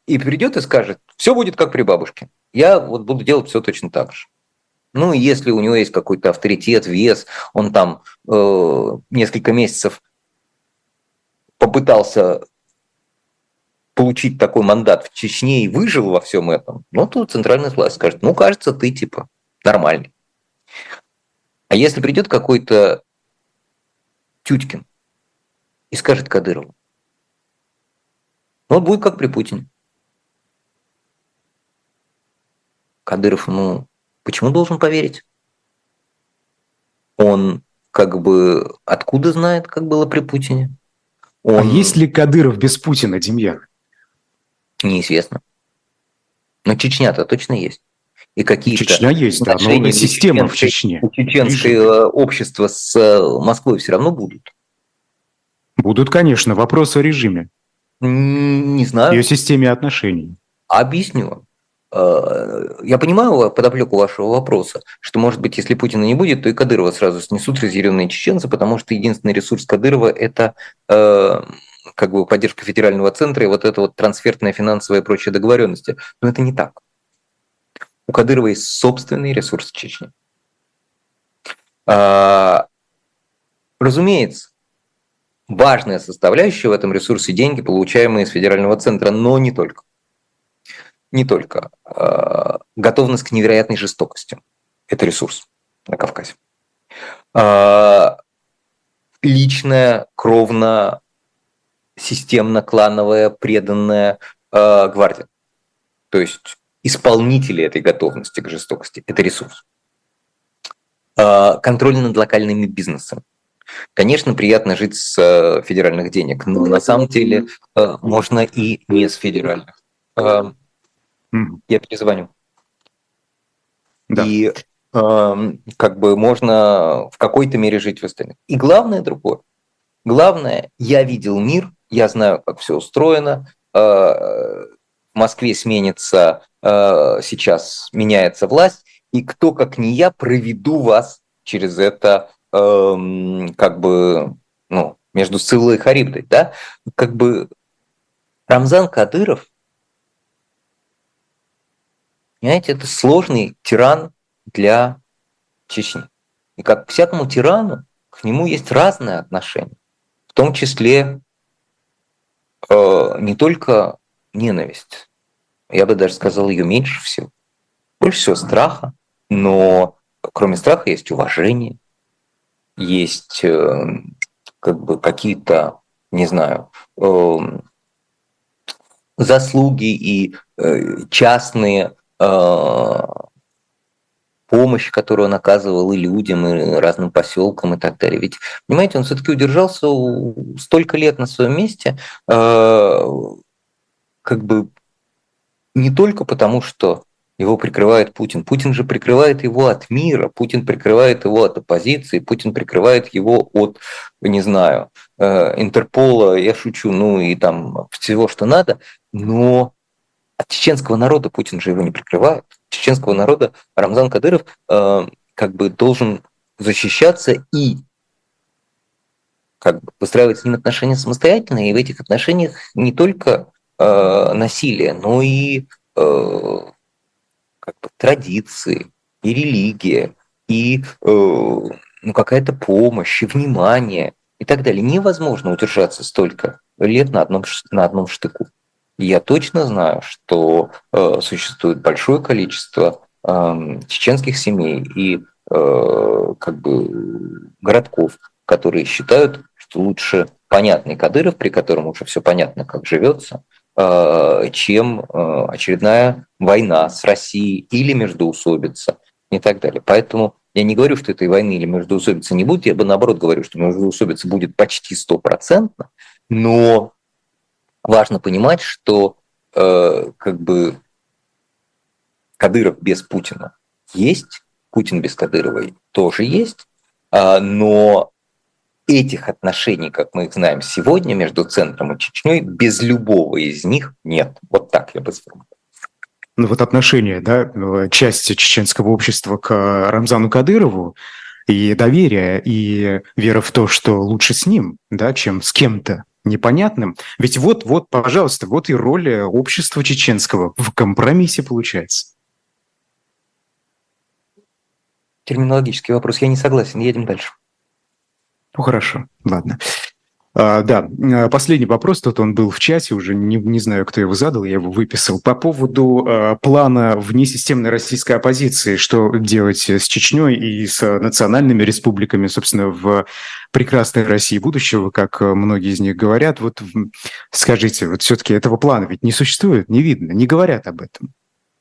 и придет и скажет, все будет как при бабушке. Я вот буду делать все точно так же. Ну, если у него есть какой-то авторитет, вес, он там э, несколько месяцев попытался получить такой мандат в Чечне и выжил во всем этом, ну, то центральная власть скажет, ну, кажется, ты типа нормальный. А если придет какой-то Тютькин и скажет Кадырову, вот будет как при Путине. Кадыров, ну, почему должен поверить? Он как бы откуда знает, как было при Путине? А Он... А есть ли Кадыров без Путина, Демьян? Неизвестно. Но Чечня-то точно есть. И какие-то Чечня есть, да, но система в Чечне. Чеченское общество с э, Москвой все равно будут. Будут, конечно. Вопрос о режиме. Не знаю. Ее системе отношений. Объясню. Э, я понимаю подоплеку вашего вопроса, что, может быть, если Путина не будет, то и Кадырова сразу снесут разъяренные чеченцы, потому что единственный ресурс Кадырова – это э, как бы поддержка федерального центра и вот это вот трансфертная финансовая и прочие договоренности. Но это не так. У Кадырова есть собственный ресурс Чечни. А, разумеется, важная составляющая в этом ресурсе деньги, получаемые из федерального центра, но не только не только. А, готовность к невероятной жестокости. Это ресурс на Кавказе. А, личная, кровно, системно, клановая, преданная гвардия. То есть исполнители этой готовности к жестокости. Это ресурс. Контроль над локальными бизнесами. Конечно, приятно жить с федеральных денег, но на самом деле можно и не с федеральных. Mm. Я перезвоню. Да. И э, как бы можно в какой-то мере жить в остальных. И главное другое. Главное, я видел мир, я знаю, как все устроено. Москве сменится, э, сейчас меняется власть, и кто, как не я, проведу вас через это, э, как бы, ну, между Сылой и Харибдой, да? Как бы Рамзан Кадыров – Понимаете, это сложный тиран для Чечни. И как к всякому тирану, к нему есть разное отношение. В том числе э, не только ненависть. Я бы даже сказал, ее меньше всего. Больше всего страха, но кроме страха есть уважение, есть э, как бы какие-то, не знаю, э, заслуги и э, частные Э, помощь, которую он оказывал и людям, и разным поселкам и так далее. Ведь, понимаете, он все-таки удержался столько лет на своем месте, как бы не только потому, что его прикрывает Путин. Путин же прикрывает его от мира, Путин прикрывает его от оппозиции, Путин прикрывает его от, не знаю, э, Интерпола, я шучу, ну и там всего, что надо, но от чеченского народа Путин же его не прикрывает. Чеченского народа Рамзан Кадыров э, как бы должен защищаться и как бы выстраивать с ним отношения самостоятельно, и в этих отношениях не только э, насилие, но и э, как бы традиции, и религия, и э, ну, какая-то помощь, и внимание, и так далее. Невозможно удержаться столько лет на одном, на одном штыку. Я точно знаю, что э, существует большое количество э, чеченских семей и э, как бы городков, которые считают, что лучше понятный Кадыров, при котором уже все понятно, как живется, чем э, очередная война с Россией или междоусобица и так далее. Поэтому я не говорю, что этой войны или междоусобицы не будет, я бы наоборот говорю, что междоусобица будет почти стопроцентно, но важно понимать, что э, как бы Кадыров без Путина есть, Путин без Кадыровой тоже есть, э, но этих отношений, как мы их знаем сегодня, между центром и Чечней, без любого из них нет. Вот так я бы сформулировал. Ну вот отношение, да, части чеченского общества к Рамзану Кадырову и доверие, и вера в то, что лучше с ним, да, чем с кем-то непонятным. Ведь вот, вот, пожалуйста, вот и роль общества чеченского в компромиссе получается. Терминологический вопрос. Я не согласен. Едем дальше. Ну хорошо, ладно. А, да, а, последний вопрос, тут он был в чате, уже не, не знаю, кто его задал, я его выписал. По поводу а, плана внесистемной российской оппозиции, что делать с Чечней и с национальными республиками, собственно, в прекрасной России будущего, как многие из них говорят. Вот скажите, вот все-таки этого плана ведь не существует, не видно, не говорят об этом.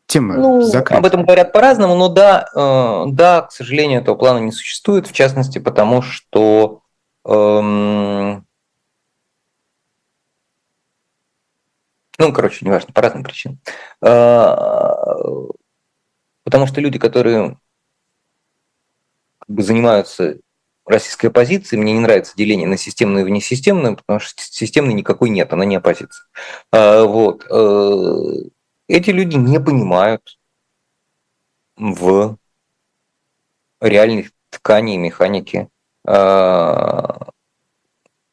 Тема ну, закрыта. Об этом говорят по-разному, но да, э, да, к сожалению, этого плана не существует, в частности, потому что эм, Ну, короче, неважно, по разным причинам. А, потому что люди, которые как бы занимаются российской оппозицией, мне не нравится деление на системную и внесистемную, потому что системной никакой нет, она не оппозиция. А, вот. Э, эти люди не понимают в реальных ткани и механики а,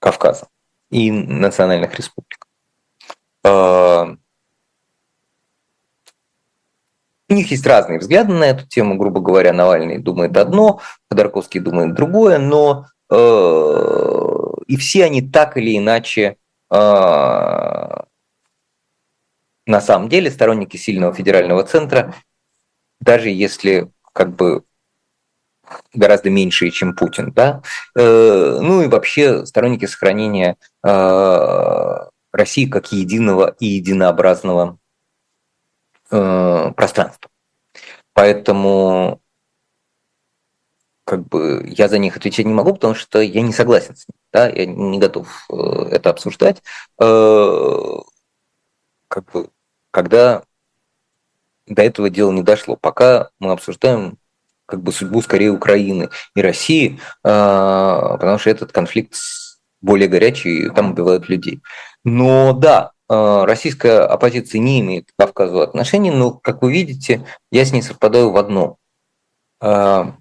Кавказа и национальных республик. Э, у них есть разные взгляды на эту тему, грубо говоря, Навальный думает одно, Ходорковский думает другое, но э, и все они так или иначе э, на самом деле сторонники сильного федерального центра, даже если как бы гораздо меньшие, чем Путин, да, э, ну и вообще сторонники сохранения э, России как единого и единообразного э, пространства. Поэтому как бы я за них отвечать не могу, потому что я не согласен с ним, да, я не готов это обсуждать. Как бы, когда до этого дела не дошло, пока мы обсуждаем как бы судьбу скорее Украины и России, э, потому что этот конфликт более горячий, и там убивают людей. Но да, э, российская оппозиция не имеет к Кавказу отношений, но, как вы видите, я с ней совпадаю в одном. Э,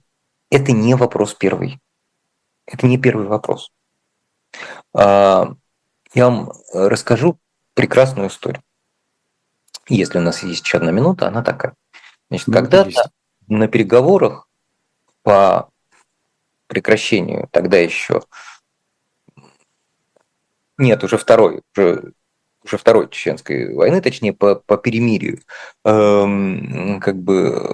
это не вопрос первый. Это не первый вопрос. Я вам расскажу прекрасную историю. Если у нас есть еще одна минута, она такая. Значит, когда-то на переговорах по прекращению тогда еще нет, уже второй, уже, уже второй чеченской войны, точнее, по, по перемирию. Эм, как бы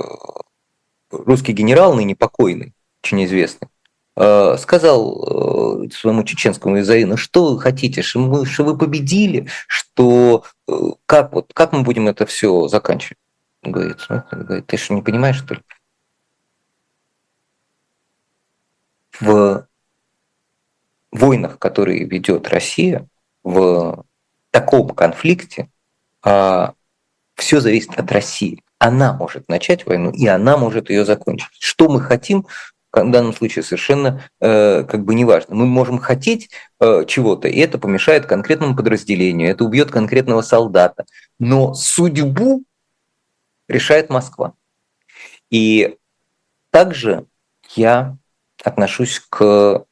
русский генерал, ныне покойный, очень известный, э, сказал э, своему чеченскому Изаину, что вы хотите, что, мы, что вы победили, что э, как, вот, как мы будем это все заканчивать? Говорит, говорит, ты что, не понимаешь, что ли? В войнах, которые ведет Россия, в таком конфликте, а, все зависит от России. Она может начать войну, и она может ее закончить. Что мы хотим, в данном случае совершенно э, как бы неважно. Мы можем хотеть э, чего-то, и это помешает конкретному подразделению, это убьет конкретного солдата. Но судьбу решает Москва. И также я отношусь к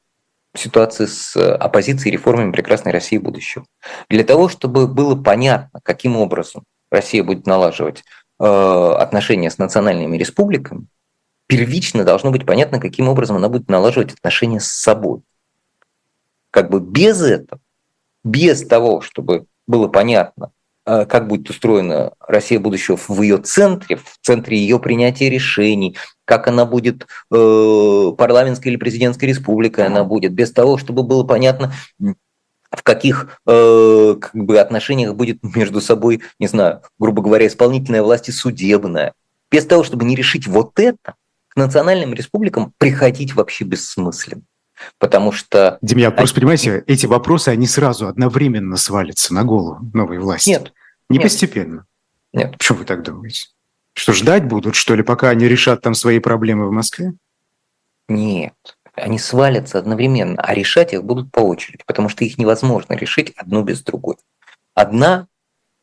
ситуации с оппозицией и реформами прекрасной России будущего. Для того, чтобы было понятно, каким образом Россия будет налаживать э, отношения с национальными республиками, первично должно быть понятно, каким образом она будет налаживать отношения с собой. Как бы без этого, без того, чтобы было понятно, как будет устроена Россия будущего в ее центре, в центре ее принятия решений, как она будет э, парламентской или президентской республикой она будет, без того, чтобы было понятно, в каких э, как бы отношениях будет между собой, не знаю, грубо говоря, исполнительная власть и судебная. Без того, чтобы не решить вот это, к национальным республикам приходить вообще бессмысленно. Потому что... Демьян, просто понимаете, эти вопросы, они сразу одновременно свалятся на голову новой власти. Нет. Не нет. постепенно. Нет. Почему вы так думаете? Что, ждать будут, что ли, пока они решат там свои проблемы в Москве? Нет. Они свалятся одновременно, а решать их будут по очереди, потому что их невозможно решить одну без другой. Одна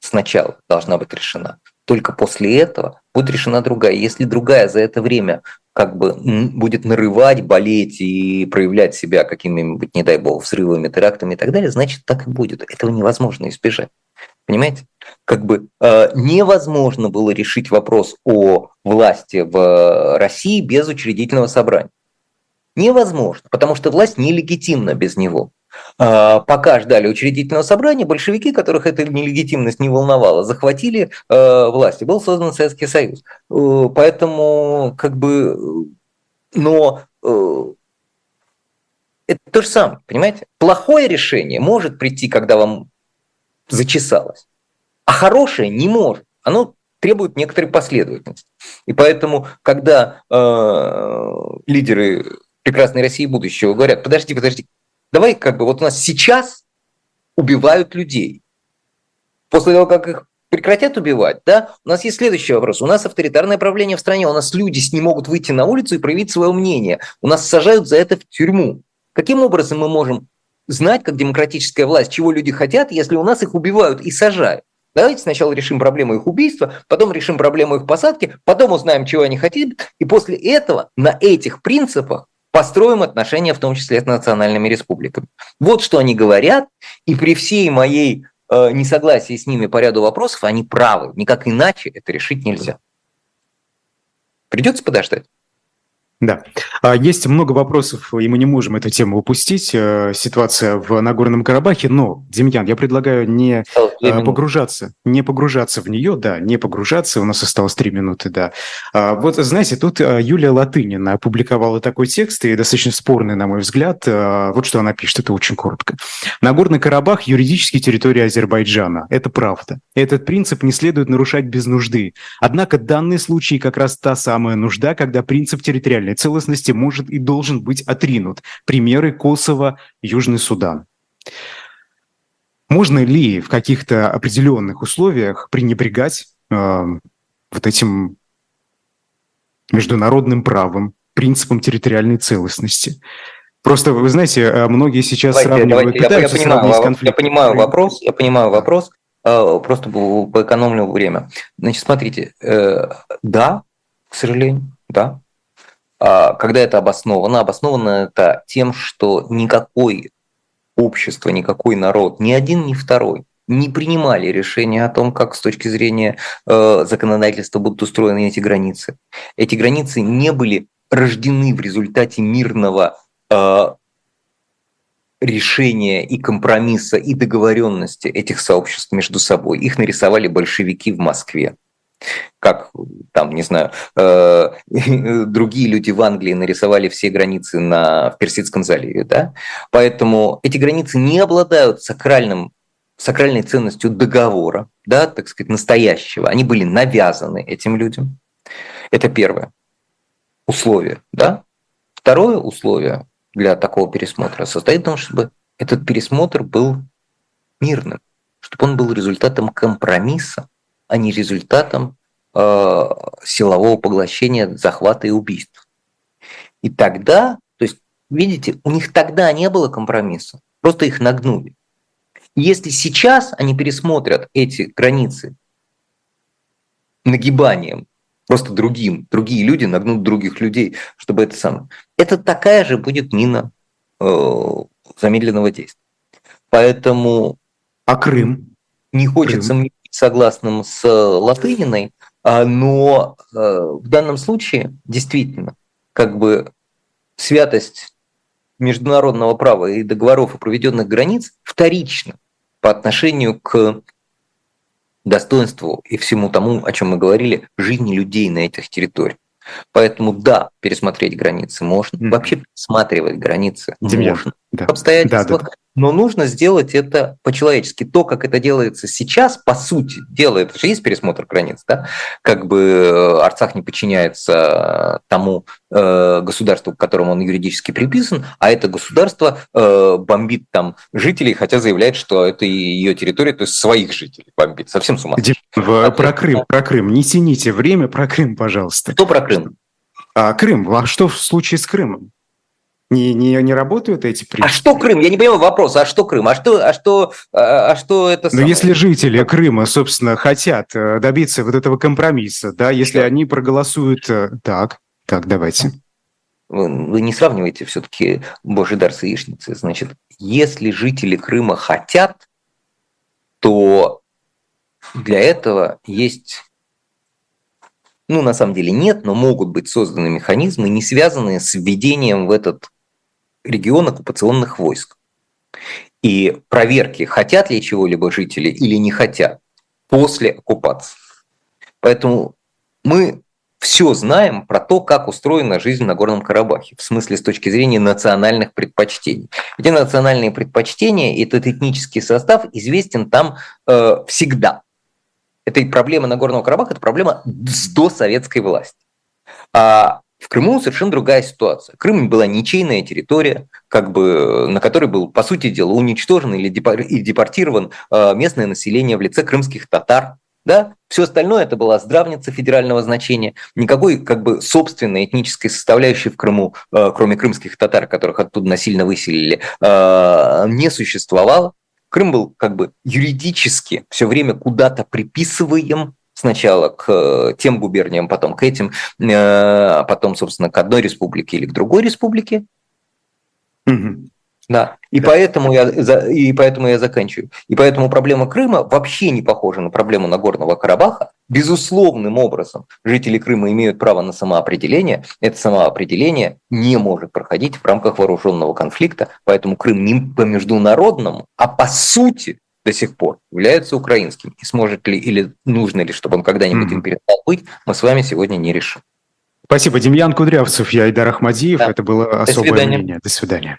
сначала должна быть решена, только после этого будет решена другая. Если другая за это время как бы будет нарывать, болеть и проявлять себя какими-нибудь, не дай бог, взрывами, терактами и так далее, значит, так и будет. Этого невозможно избежать. Понимаете? Как бы э, невозможно было решить вопрос о власти в России без учредительного собрания. Невозможно, потому что власть нелегитимна без него. Э, пока ждали учредительного собрания, большевики, которых эта нелегитимность не волновала, захватили э, власть, и был создан Советский Союз. Э, поэтому, как бы, но э, это то же самое, понимаете? Плохое решение может прийти, когда вам зачесалось. А хорошее не может. Оно требует некоторой последовательности. И поэтому, когда э, лидеры прекрасной России будущего говорят, подожди, подожди, давай как бы вот у нас сейчас убивают людей. После того, как их прекратят убивать, да, у нас есть следующий вопрос. У нас авторитарное правление в стране, у нас люди не могут выйти на улицу и проявить свое мнение. У нас сажают за это в тюрьму. Каким образом мы можем знать, как демократическая власть, чего люди хотят, если у нас их убивают и сажают. Давайте сначала решим проблему их убийства, потом решим проблему их посадки, потом узнаем, чего они хотят, и после этого на этих принципах построим отношения, в том числе с национальными республиками. Вот что они говорят, и при всей моей э, несогласии с ними по ряду вопросов, они правы. Никак иначе это решить нельзя. Придется подождать. Да. А, есть много вопросов, и мы не можем эту тему упустить. Э, ситуация в Нагорном Карабахе. Но, Демьян, я предлагаю не э, погружаться, не погружаться в нее, да, не погружаться. У нас осталось три минуты, да. А, вот, знаете, тут э, Юлия Латынина опубликовала такой текст, и достаточно спорный, на мой взгляд. Вот что она пишет, это очень коротко. Нагорный Карабах – юридически территория Азербайджана. Это правда. Этот принцип не следует нарушать без нужды. Однако данный случай как раз та самая нужда, когда принцип территориальной территориальной целостности может и должен быть отринут. Примеры Косово, Южный Судан. Можно ли в каких-то определенных условиях пренебрегать э, вот этим международным правом, принципом территориальной целостности? Просто, вы знаете, э, многие сейчас давайте, сравнивают, давайте, пытаются я, я понимаю, сравнить конфликт. Я понимаю вопрос, я понимаю вопрос, э, просто поэкономлю время. Значит, смотрите, э, да, к сожалению, да, когда это обосновано? Обосновано это тем, что никакой общество, никакой народ, ни один, ни второй не принимали решения о том, как с точки зрения э, законодательства будут устроены эти границы. Эти границы не были рождены в результате мирного э, решения и компромисса и договоренности этих сообществ между собой. Их нарисовали большевики в Москве как там, не знаю, э, [LAUGHS] другие люди в Англии нарисовали все границы на, в Персидском заливе, да? Поэтому эти границы не обладают сакральным, сакральной ценностью договора, да, так сказать, настоящего. Они были навязаны этим людям. Это первое условие, да? Второе условие для такого пересмотра состоит в том, чтобы этот пересмотр был мирным, чтобы он был результатом компромисса, а не результатом э, силового поглощения, захвата и убийств. И тогда, то есть, видите, у них тогда не было компромисса, просто их нагнули. Если сейчас они пересмотрят эти границы нагибанием, просто другим, другие люди нагнут других людей, чтобы это самое. Это такая же будет мина э, замедленного действия. Поэтому... А Крым? Не хочется Крым. мне согласным с Латыниной, а, но э, в данном случае действительно как бы святость международного права и договоров о проведенных границ вторична по отношению к достоинству и всему тому, о чем мы говорили, жизни людей на этих территориях. Поэтому да, пересмотреть границы можно, mm-hmm. вообще пересматривать границы Демьян, можно. Да. Обстоятельства да, да. Но нужно сделать это по-человечески. То, как это делается сейчас, по сути дела, это же есть пересмотр границ, да? Как бы э, Арцах не подчиняется тому э, государству, к которому он юридически приписан, а это государство э, бомбит там жителей, хотя заявляет, что это ее территория, то есть своих жителей бомбит. Совсем с ума. В, про Крым, про Крым. Не тяните время, про Крым, пожалуйста. Что про Крым? А, Крым. А что в случае с Крымом? Не, не, не работают эти принципы? А что Крым? Я не понимаю вопрос. А что Крым? А что, а что, а, а что это Но если жители Крыма, собственно, хотят э, добиться вот этого компромисса, да, если что? они проголосуют... Э, так, так, давайте. Вы не сравниваете все-таки Божий дар с яичницей. Значит, если жители Крыма хотят, то для этого есть ну, на самом деле нет, но могут быть созданы механизмы, не связанные с введением в этот регион оккупационных войск. И проверки, хотят ли чего-либо жители или не хотят после оккупации. Поэтому мы все знаем про то, как устроена жизнь на Горном Карабахе, в смысле с точки зрения национальных предпочтений. Эти национальные предпочтения, этот этнический состав известен там э, всегда. Это и проблема Нагорного Карабаха, это проблема с досоветской власти. А в Крыму совершенно другая ситуация. Крым была ничейная территория, как бы, на которой был, по сути дела, уничтожен или депортирован а, местное население в лице крымских татар. Да? Все остальное это была здравница федерального значения. Никакой как бы собственной этнической составляющей в Крыму, а, кроме крымских татар, которых оттуда насильно выселили, а, не существовало. Крым был как бы юридически все время куда-то приписываем сначала к э, тем губерниям, потом к этим, э, потом, собственно, к одной республике или к другой республике. Угу. Да. И, да. Поэтому я, и поэтому я заканчиваю. И поэтому проблема Крыма вообще не похожа на проблему Нагорного Карабаха. Безусловным образом жители Крыма имеют право на самоопределение. Это самоопределение не может проходить в рамках вооруженного конфликта. Поэтому Крым не по международному, а по сути до сих пор является украинским. И сможет ли или нужно ли, чтобы он когда-нибудь mm-hmm. им перестал быть, мы с вами сегодня не решим. Спасибо. Демьян Кудрявцев, я Айдар Ахмадиев. Да. Это было особое мнение. До свидания.